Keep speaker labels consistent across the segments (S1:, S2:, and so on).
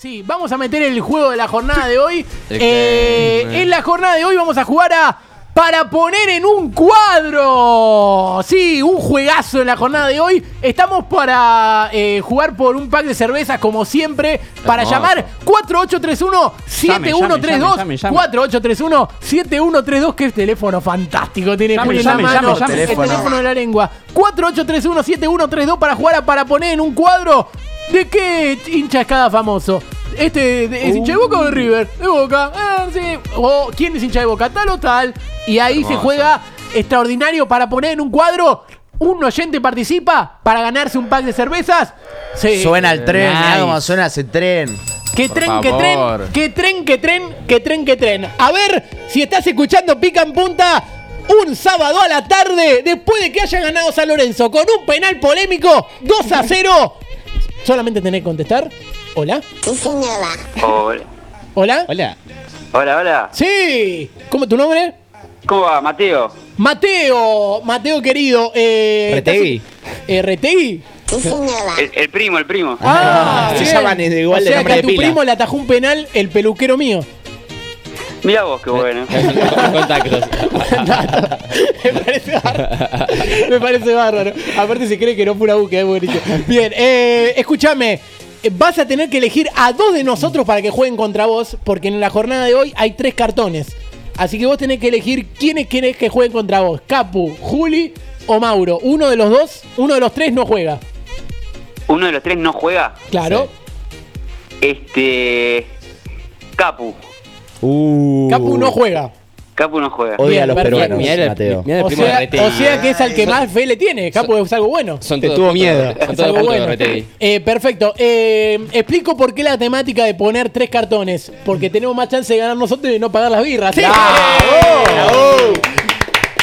S1: Sí, vamos a meter el juego de la jornada de hoy. Eh,
S2: que-
S1: en la jornada de hoy vamos a jugar a para poner en un cuadro. Sí, un juegazo en la jornada de hoy. Estamos para eh, jugar por un pack de cervezas como siempre. Para
S2: Hermoso.
S1: llamar 4831-7132.
S2: Llame, llame, llame, llame.
S1: 4831-7132. Qué teléfono fantástico tiene
S2: Llame,
S1: Juli en
S2: llame,
S1: la
S2: llame,
S1: mano.
S2: llame.
S1: El
S3: Teléfono.
S1: teléfono de la lengua. 4831-7132 para jugar a para poner en un cuadro. ¿De qué hincha es cada famoso? Este de- es hincha de Boca o de River? De Boca. Ah, sí. O quién es hincha de Boca, tal o tal. Y ahí se juega extraordinario para poner en un cuadro. Un oyente participa para ganarse un pack de cervezas. Sí.
S3: Suena el tren,
S2: Nice.
S3: mirá cómo suena ese tren.
S2: Por
S1: tren, que tren, que tren, que tren, que tren, que tren. A ver si estás escuchando Pica en Punta un sábado a la tarde, después de que haya ganado San Lorenzo con un penal polémico, 2 a 0. Solamente tenés que contestar. Hola.
S4: Hola.
S1: Hola.
S2: Hola.
S4: Hola, hola.
S1: Sí. ¿Cómo es tu nombre?
S4: ¿Cómo va, Mateo?
S1: Mateo. Mateo querido. Eh,
S2: Retegui.
S1: ¿estás- Eh, Retegui.
S4: El, el primo, el primo.
S1: Ah,
S3: se
S1: bien.
S3: llaman de igual
S1: o
S3: de
S1: sea
S3: nombre
S1: que a
S3: de
S1: tu
S3: pila.
S1: primo le atajó un penal el peluquero mío.
S4: Mira vos, qué bueno.
S2: Contactos.
S1: Me parece bárbaro. Me parece bárbaro. Aparte se cree que no fue una búsqueda, es buenísimo. Bien, eh, escúchame. Vas a tener que elegir a dos de nosotros para que jueguen contra vos, porque en la jornada de hoy hay tres cartones. Así que vos tenés que elegir quiénes querés que jueguen contra vos. Capu, Juli o Mauro. Uno de los dos, uno de los tres no juega.
S4: Uno de los tres no juega.
S1: Claro.
S4: Este. Capu.
S3: Uh.
S1: Capu no juega.
S4: Capu no juega.
S3: Odia a los peruanos,
S2: Mirá el,
S3: Mateo.
S2: mirá el
S1: O
S2: primo de
S1: sea,
S2: Retegui.
S1: o sea que es al que más fe le tiene. Capu es algo bueno.
S2: Son
S3: Te
S2: todos
S3: tuvo miedo.
S2: Son
S1: Es
S2: todos
S1: algo
S2: puntos de
S1: bueno.
S2: Retegui.
S1: Eh, perfecto. Eh, explico por qué la temática de poner tres cartones. Porque tenemos más chance de ganar nosotros y de no pagar las birras. ¡Sí!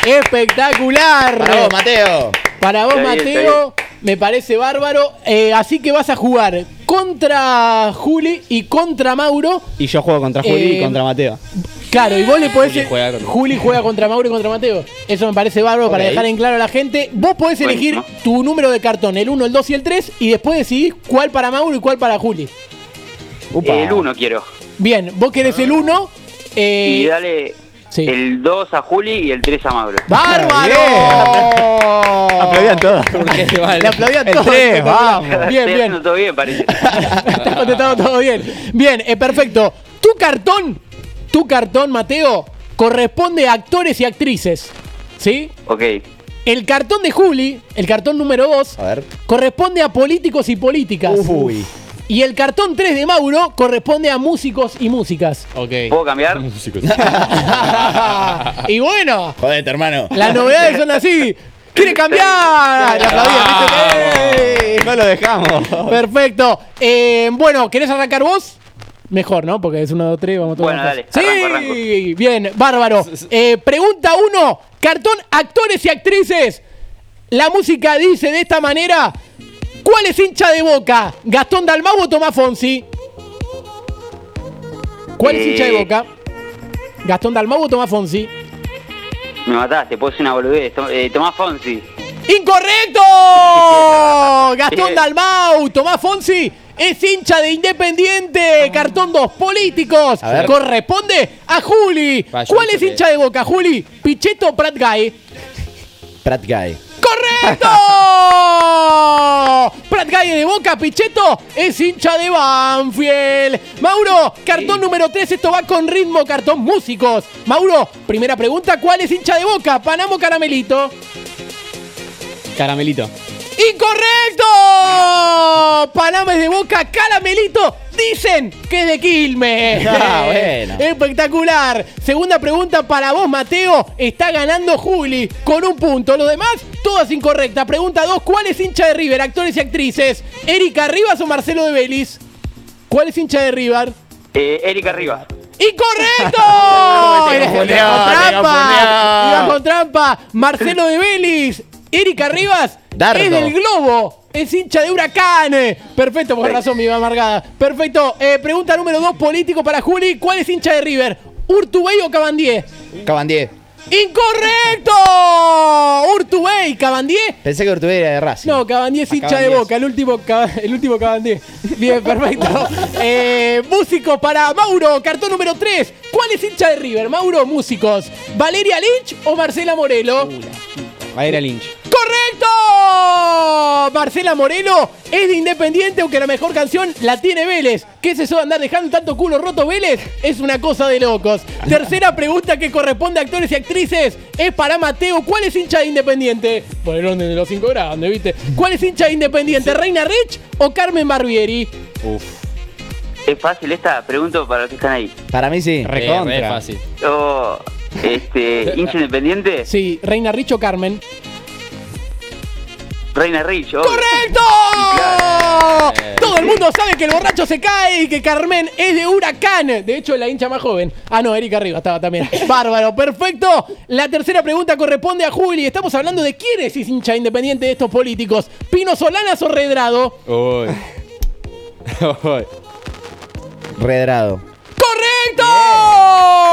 S1: ¡Espectacular!
S3: Para vos, Mateo.
S1: Para vos,
S4: Está bien, está
S1: Mateo, me parece bárbaro. Eh, así que vas a jugar contra Juli y contra Mauro.
S5: Y yo juego contra Juli
S1: Eh,
S5: y contra Mateo.
S1: Claro, y vos le podés.
S2: Juli juega contra-
S1: Juli juega contra Mauro y contra Mateo. Eso me parece bárbaro para dejar en claro a la gente. Vos podés elegir tu número de cartón, el 1, el 2 y el 3, y después decidís cuál para Mauro y cuál para Juli.
S3: Upa.
S4: El uno quiero.
S1: Bien, vos querés el 1. Eh,
S4: Y dale
S1: sí.
S4: el 2 a Juli y el 3 a Mauro.
S1: ¡Bárbaro!
S5: Aplaudían todos.
S2: Porque se va
S1: Le aplaudían
S5: El
S1: todos.
S5: vamos.
S1: Bien,
S4: Estoy
S1: bien.
S4: todo bien, parece.
S1: Está contestado todo bien. Bien, eh, perfecto. Tu cartón, tu cartón, Mateo, corresponde a actores y actrices. ¿Sí?
S4: ok.
S1: El cartón de Juli, el cartón número 2,
S3: A ver.
S1: corresponde a políticos y políticas.
S3: Uy.
S1: Y el cartón 3 de Mauro corresponde a músicos y músicas.
S2: Ok.
S4: ¿Puedo cambiar?
S1: y bueno,
S3: Jodete, hermano.
S1: las novedades son así. ¿Quiere cambiar? Le aplaudían, ¿viste?
S5: No lo dejamos.
S1: Perfecto. Eh, bueno, ¿querés arrancar vos? Mejor, ¿no? Porque es 1, 2, 3, vamos todos.
S4: Bueno, dale,
S1: Sí,
S4: arranco, arranco.
S1: bien, bárbaro. Eh, pregunta 1. Cartón, actores y actrices. La música dice de esta manera. ¿Cuál es hincha de boca? ¿Gastón Dalmau o Tomás Fonsi? ¿Cuál es
S4: Eh.
S1: hincha de boca? ¿Gastón Dalmau o Tomás Fonsi?
S4: Me mataste, puedo ser una boludez. Eh, Tomás Fonsi.
S1: ¡Incorrecto! Gastón. Dalmau, Tomás Fonsi es hincha de Independiente. Cartón 2, políticos.
S3: A ver.
S1: Corresponde a Juli. ¿Cuál es hincha de Boca, Juli? ¿Pichetto o Prat Guy?
S3: Prat Guy.
S1: ¡Correcto! Prat Guy de Boca, Pichetto es hincha de Banfield. Mauro, cartón número 3, esto va con ritmo, cartón músicos. Mauro, primera pregunta, ¿cuál es hincha de Boca? ¿Panamo Caramelito?
S5: Caramelito.
S1: ¡Incorrecto! Panamá es de boca, caramelito. Dicen que es de Quilmes.
S3: Ah, bueno.
S1: Espectacular. Segunda pregunta para vos, Mateo. Está ganando Juli con un punto. Los demás, todas incorrectas. Pregunta 2. ¿Cuál es hincha de River? Actores y actrices. ¿Erika Rivas o Marcelo de Vélez? ¿Cuál es hincha de River?
S4: Eh, Erika Rivas.
S1: ¡Incorrecto!
S3: Confundió,
S1: con trampa. Iba con trampa. Marcelo de Vélez. Erika Rivas.
S3: Dardo.
S1: Es del Globo. Es hincha de Huracán. Perfecto, por razón, mi amargada. Perfecto. Eh, pregunta número dos, político para Juli. ¿Cuál es hincha de River? ¿Urtubey o Cabandier?
S3: Cabandier.
S1: ¡Incorrecto! Urtubey, Cabandier.
S3: Pensé que Urtubey era de Racing.
S1: No, Cabandier es hincha de
S5: Cabandier.
S1: boca, el último, Caba- el último Cabandier. Bien, perfecto. Eh, músicos para Mauro, cartón número 3. ¿Cuál es hincha de River? Mauro, músicos. ¿Valeria Lynch o Marcela Morelo?
S5: Va a ir a Lynch.
S1: ¡Correcto! Marcela Morelo es de Independiente, aunque la mejor canción la tiene Vélez. ¿Qué es eso de andar dejando tanto culo roto Vélez? Es una cosa de locos. Tercera pregunta que corresponde a actores y actrices es para Mateo. ¿Cuál es hincha de Independiente? Por el orden de los cinco grandes, ¿viste? ¿Cuál es hincha de Independiente? ¿Reina Rich o Carmen Barbieri?
S5: Uf.
S4: Es fácil esta, pregunto para los que están ahí.
S3: Para mí sí.
S5: Re-
S3: Re-
S5: Recontra.
S3: re fácil.
S4: Yo, este, hincha independiente,
S1: Sí, Reina Rich o Carmen.
S4: Reina Rich, obvio.
S1: ¡Correcto!
S4: Claro.
S1: Todo el mundo sabe que el borracho se cae y que Carmen es de Huracán. De hecho, es la hincha más joven. Ah, no, Erika arriba estaba también. Bárbaro, perfecto. La tercera pregunta corresponde a Juli. Estamos hablando de quién es ese hincha independiente de estos políticos. ¿Pino Solanas o Redrado?
S5: Uy. Uy.
S3: Redrado.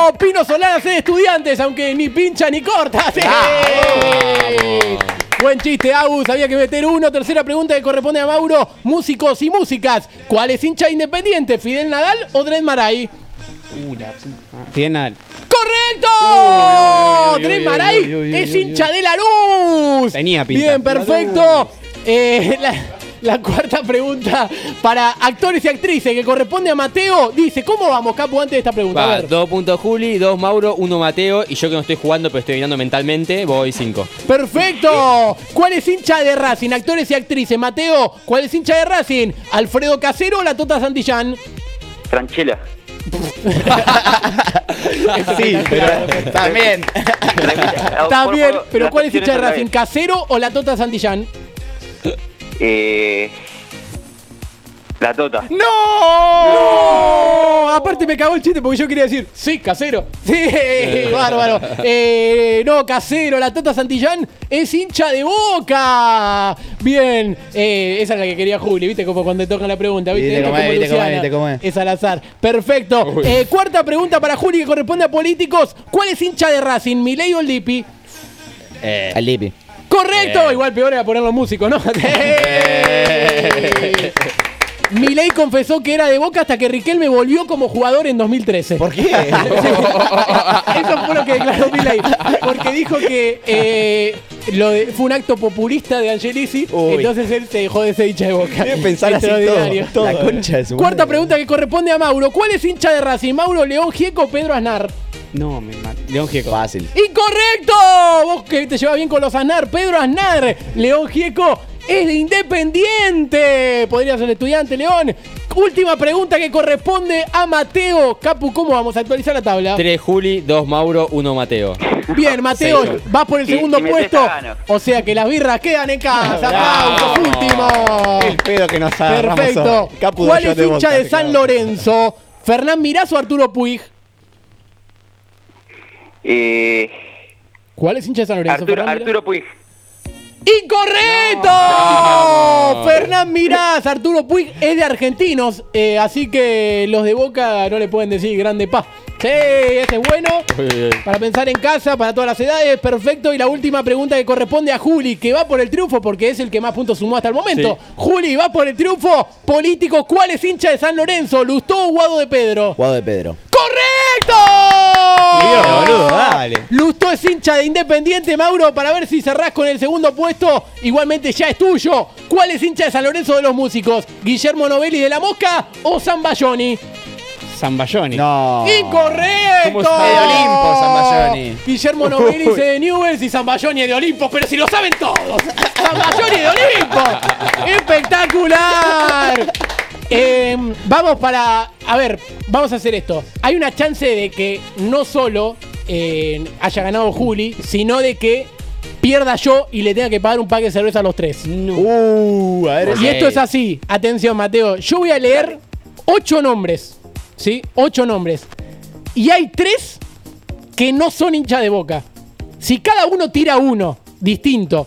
S1: ¡Correcto! Pino Solanas es de estudiantes, aunque ni pincha ni corta. ¡Sí! Buen chiste, Agus. Había que meter uno. Tercera pregunta que corresponde a Mauro. Músicos y músicas. ¿Cuál es hincha independiente? ¿Fidel Nadal o Dred Maray?
S5: Tiene
S1: ¡Correcto!
S5: uy, uy,
S1: Dred Maray es hincha de la luz.
S5: Tenía pinta.
S1: Bien, perfecto. Eh, la, la cuarta pregunta para actores y actrices que corresponde a Mateo. Dice, ¿cómo vamos, Capo, antes de esta pregunta? A
S2: Va,
S1: ver.
S2: dos puntos Juli, dos Mauro, uno Mateo. Y yo que no estoy jugando, pero estoy mirando mentalmente, voy cinco.
S1: Perfecto. ¿Cuál es hincha de Racing? Actores y actrices. Mateo, ¿cuál es hincha de Racing? ¿Alfredo Casero o la Tota Santillán?
S4: Franchella.
S3: Sí, pero también.
S4: Favor,
S1: pero ¿cuál es hincha de Racing? ¿Casero o la Tota Santillán?
S4: Eh, la Tota.
S1: ¡No! Aparte me cagó el chiste porque yo quería decir, sí, casero. Sí, bárbaro. Eh, no, casero, la Tota Santillán es hincha de boca. Bien, eh, esa es la que quería Juli, ¿viste? Como cuando te tocan la pregunta, ¿viste?
S3: Viste
S1: Esto
S3: cómo es,
S1: como
S3: viste cómo es,
S1: Luciana.
S3: viste cómo es.
S1: Es al azar. Perfecto. Eh, cuarta pregunta para Juli que corresponde a políticos. ¿Cuál es hincha de Racing, Milei o el Lipi?
S2: Eh,
S3: Al Lipi.
S1: Correcto, igual peor era poner los músicos, ¿no? Milei confesó que era de Boca hasta que Riquelme volvió como jugador en 2013.
S3: ¿Por qué?
S1: Eso fue lo que declaró Milei. Porque dijo que eh, lo de- fue un acto populista de Angelici.
S3: Uy.
S1: Entonces él se dejó de ser hincha de Boca.
S5: Pensar así todo,
S3: La concha de su
S1: Cuarta
S3: madre.
S1: pregunta que corresponde a Mauro. ¿Cuál es hincha de Racing? Mauro, León, Gieco, Pedro Aznar.
S5: No, me mata. León Gieco.
S3: Fácil.
S1: ¡Incorrecto! Vos que te llevas bien con los Aznar. Pedro Aznar, León Gieco, es de Independiente. Podría ser estudiante, León. Última pregunta que corresponde a Mateo. Capu, ¿cómo vamos a actualizar la tabla?
S2: tres Juli, dos Mauro, uno Mateo.
S1: Bien, Mateo,
S2: Sí.
S1: vas por el
S4: Si-
S1: segundo
S4: si
S1: puesto. O sea que las birras quedan en casa.
S2: Bravo.
S1: Aplausos, último.
S5: El pedo que nos
S1: Perfecto.
S5: hoy. Capu
S1: ¿Cuál es hincha de San. Lorenzo? ¿Fernán Mirás o Arturo Puig?
S4: Eh,
S1: ¿Cuál es hincha de San Lorenzo?
S4: Arturo, Puig.
S1: ¡Incorrecto! Fernán Mirás, Arturo Puig es de argentinos, eh, así que los de Boca no le pueden decir grande paz. Sí, ese es bueno. Para pensar en casa, para todas las edades, perfecto. Y la última pregunta que corresponde a Juli, que va por el triunfo porque es el que más puntos sumó hasta el momento. Juli, va por el triunfo. Políticos, ¿cuál es hincha de San Lorenzo? ¿Lustó o Guado de Pedro?
S3: Guado de Pedro.
S5: Dios, boludo, dale.
S1: Lustó es hincha de Independiente, Mauro, para ver si cerrás con el segundo puesto. Igualmente ya es tuyo. ¿Cuál es hincha de San Lorenzo de los músicos? ¿Guillermo Novelli de la Mosca o Zambayoni?
S5: Zambayoni.
S3: No.
S1: ¡Incorrecto!
S3: ¿Cómo está? De Olimpo, Zambayoni.
S1: Guillermo Novelli es de Newells y Zambayoni es de Olimpo, pero si lo saben todos. ¡Zambayoni es de Olimpo! ¡Espectacular! Eh, vamos para. A ver, vamos a hacer esto. Hay una chance de que no solo eh, haya ganado Juli, sino de que pierda yo y le tenga que pagar un paquete de cerveza a los tres.
S3: Uh, a ver.
S1: Y esto es así. Atención, Mateo. Yo voy a leer ocho nombres. ¿Sí? Ocho nombres. Y hay tres que no son hincha de boca. Si cada uno tira uno distinto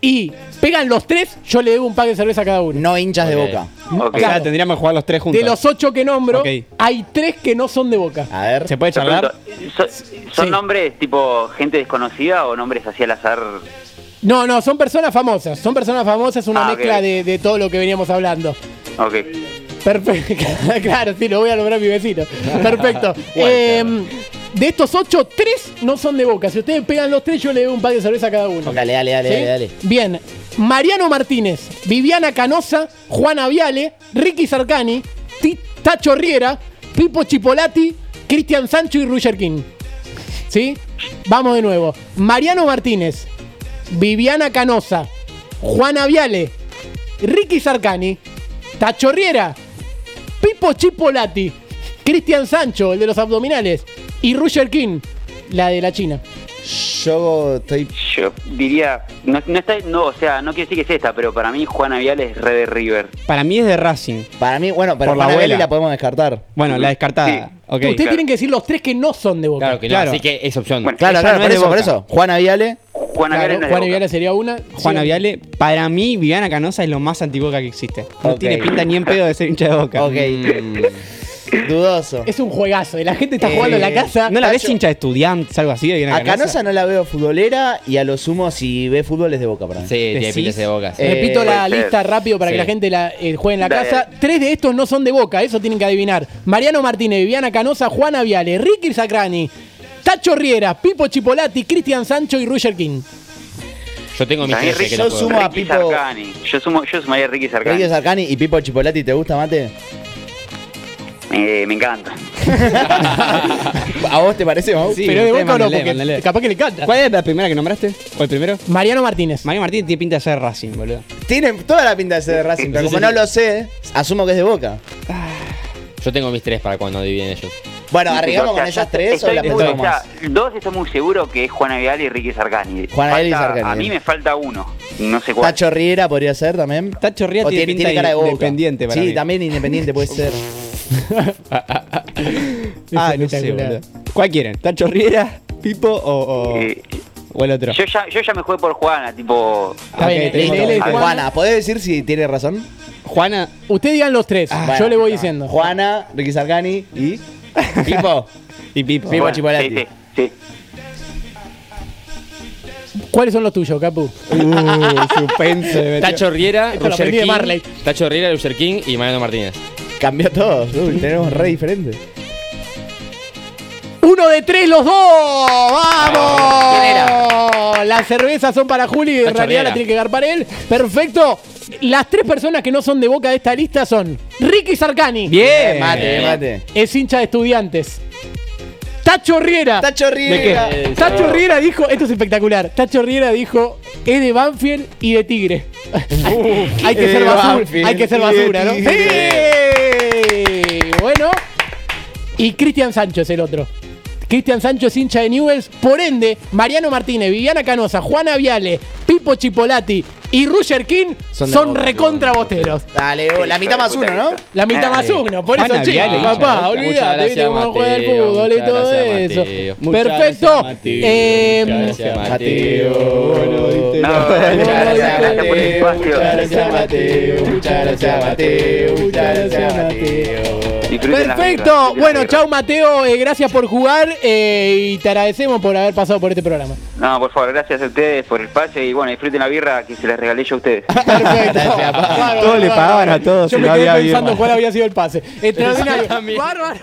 S1: y pegan los tres, yo le debo un pack de cerveza a cada uno.
S3: No hinchas de boca.
S4: Ok.
S5: O sea, tendríamos que jugar los tres juntos.
S1: De los ocho que nombro, hay tres que no son de Boca.
S3: A ver.
S5: ¿Se puede charlar?
S4: ¿son, son
S1: Sí.
S4: nombres tipo gente desconocida o nombres así al azar?
S1: No, no, son personas famosas. Son personas famosas, una
S4: Ah,
S1: mezcla de, de todo lo que veníamos hablando.
S4: Ok.
S1: Perfecto. claro, sí, lo voy a lograr mi vecino. Perfecto. Eh, de estos ocho, tres no son de Boca. Si ustedes pegan los tres, yo le doy un par de cerveza a cada uno.
S3: Dale, dale, dale,
S1: ¿Sí?
S3: dale, dale.
S1: Bien. Mariano Martínez, Viviana Canosa, Juana Viale, Ricky Sarcani, Tacho Riera, Pipo Chipolati, Cristian Sancho y Roger King. ¿Sí? Vamos de nuevo. Mariano Martínez, Viviana Canosa, Juana Viale, Ricky Sarcani, Tacho Riera, Pipo Chipolati, Cristian Sancho, el de los abdominales, y Roger King, la de la China.
S3: Yo estoy.
S4: Yo diría, no, no está, no, o sea, no quiero decir que es esta, pero para mí Juana Vial es Red de River.
S5: Para mí es de Racing.
S3: Para mí, bueno, pero
S5: Por la
S3: Juana Viale
S5: abuela.
S3: la podemos descartar.
S5: Bueno, la descartada.
S4: Sí.
S1: Ustedes
S4: claro.
S1: tienen que decir los tres que no son de Boca.
S2: Claro que no,
S5: Claro.
S2: así que es opción.
S4: Bueno,
S3: Claro, claro,
S5: no
S3: por
S5: es
S3: eso, por eso. Juana Viale.
S4: Juana
S1: Claro,
S4: Vial no es de
S1: Juan
S4: Boca.
S1: Viale sería una.
S5: Juana
S1: Sí.
S5: Viale, para mí, Viviana Canosa es lo más antiboca que existe. No tiene pinta ni en pedo de ser hincha de boca.
S3: Ok. Dudoso.
S1: Es un juegazo. y La gente está
S3: Eh,
S1: jugando en la casa.
S5: ¿No la ves hincha de estudiantes, algo así?
S3: A Canosa no la veo futbolera y a lo sumo si ve fútbol es de boca para mí.
S2: Sí, tiene
S5: ¿Decís?
S2: pintas de boca. sí.
S3: Eh,
S1: Repito la
S4: puede ser.
S1: lista rápido para que
S2: Sí.
S1: la gente la eh, juegue en la
S4: Dale.
S1: casa. Tres de estos no son de Boca, eso tienen que adivinar. Mariano Martínez, Viviana Canosa, Juana Viale, Ricky Sacrani, Tacho Riera, Pipo Chipolati, Cristian Sancho y Roger King.
S2: Yo tengo mis
S4: También
S2: que
S3: yo
S2: no puedo.
S3: sumo a
S4: Ricky
S3: Pipo-
S4: Sarcani. Yo, sumo, yo sumaría a Ricky Sarcani.
S3: Ricky Sarcani y Pipo Chipolati, ¿te gusta, Mate?
S4: Eh, me encanta.
S3: ¿A vos te parece, Mau?
S5: Sí,
S1: Pero de Boca o no, porque capaz que le canta.
S5: ¿Cuál es la primera que nombraste? ¿O el primero?
S1: Mariano Martínez.
S5: Mario Martín tiene pinta de ser Racing, boludo.
S3: Tiene toda la pinta de ser de Racing, pero
S2: Sí,
S3: como
S2: sí,
S3: no
S2: sí.
S3: lo sé, asumo que es de boca.
S2: Yo tengo mis tres para cuando adivinen ellos.
S3: Bueno,
S4: O sea,
S3: arriesgamos con esas tres o
S4: estoy
S3: la
S4: o sea,
S3: más.
S4: Dos estoy muy seguro que es Juana Vial y Ricky Sarcani.
S3: Juana Vial y Sarcani,
S4: A mí me falta uno. No sé cuál.
S3: Tacho Riera podría ser también.
S5: Tacho Riera
S3: O
S5: tiene pinta
S3: cara de boca.
S5: independiente para
S3: Sí,
S5: mí.
S3: también independiente puede ser.
S5: Ah, no sé, boludo. ¿Cuál quieren? ¿Tacho Riera, Pipo o, o,
S4: Eh,
S5: o el otro?
S4: yo, ya, yo ya me jugué por Juana, tipo.
S1: Está
S5: Ok,
S1: bien,
S5: listo.
S1: él- él es
S3: A ver,
S1: Juana.
S3: Juana, ¿podés decir si tiene razón?
S5: Juana.
S1: Ustedes digan los tres,
S3: Bueno,
S1: yo le voy diciendo.
S3: Juana, Ricky Sargani y. Pipo.
S5: Y Pipo.
S3: Pipo
S4: bueno,
S3: Chipolati.
S4: Sí, sí, sí.
S1: ¿Cuáles son los tuyos, Capu?
S5: Uh, suspense. me metió.
S2: Tacho Riera,
S1: Esto lo
S2: Roger
S1: aprendí de
S2: King,
S1: Marley.
S2: Tacho Riera, Roger King y Mariano Martínez.
S3: Cambió todo. Uy, tenemos re diferentes.
S1: Uno de tres los dos. ¡Vamos!
S3: ¿Quién era?
S1: Las cervezas son para Juli y en realidad
S2: Riera.
S1: la tiene que agarrar él. Perfecto. Las tres personas que no son de boca de esta lista son Ricky Sarcani.
S5: Bien.
S3: Mate, bien, mate.
S1: Es hincha de estudiantes. Tacho Riera.
S3: Tacho Riera.
S2: qué?
S1: Tacho Riera dijo, esto es espectacular. Tacho Riera dijo, es de Banfield y de Tigre. hay que ser
S3: de
S1: basura,
S3: Banfield
S1: hay que ser basura, ¿no?
S3: Tigre.
S1: Y Cristian Sancho es el otro. Cristian Sancho es hincha de Newells, por ende, Mariano Martínez, Viviana Canosa, Juana Viale, Pipo Chipolati y Roger King son,
S3: Son
S1: recontra bosteros.
S3: Dale, la mitad más uno, ¿no?
S1: La mitad más uno, por eso chicos, papá, olvídate, viste cómo juega el fútbol y todo eso. Perfecto.
S5: gracias, Mateo.
S2: Gracias,
S4: por el espacio.
S3: Muchas gracias, Mateo. Muchas gracias, Mateo. Muchas gracias, Mateo.
S1: Perfecto. Bueno, chau Mateo, eh, gracias por jugar eh, y te agradecemos por haber pasado por este programa.
S4: No, por favor, gracias a ustedes por el espacio y bueno, disfruten la birra que se les regalé yo a ustedes.
S1: Perfecto. Bárbaro,
S5: Todos le pagaban a todos,
S1: Yo
S5: si
S1: me
S5: no
S1: quedé
S5: había
S1: pensando cuál había sido el pase. Extraordinario. Bárbaro.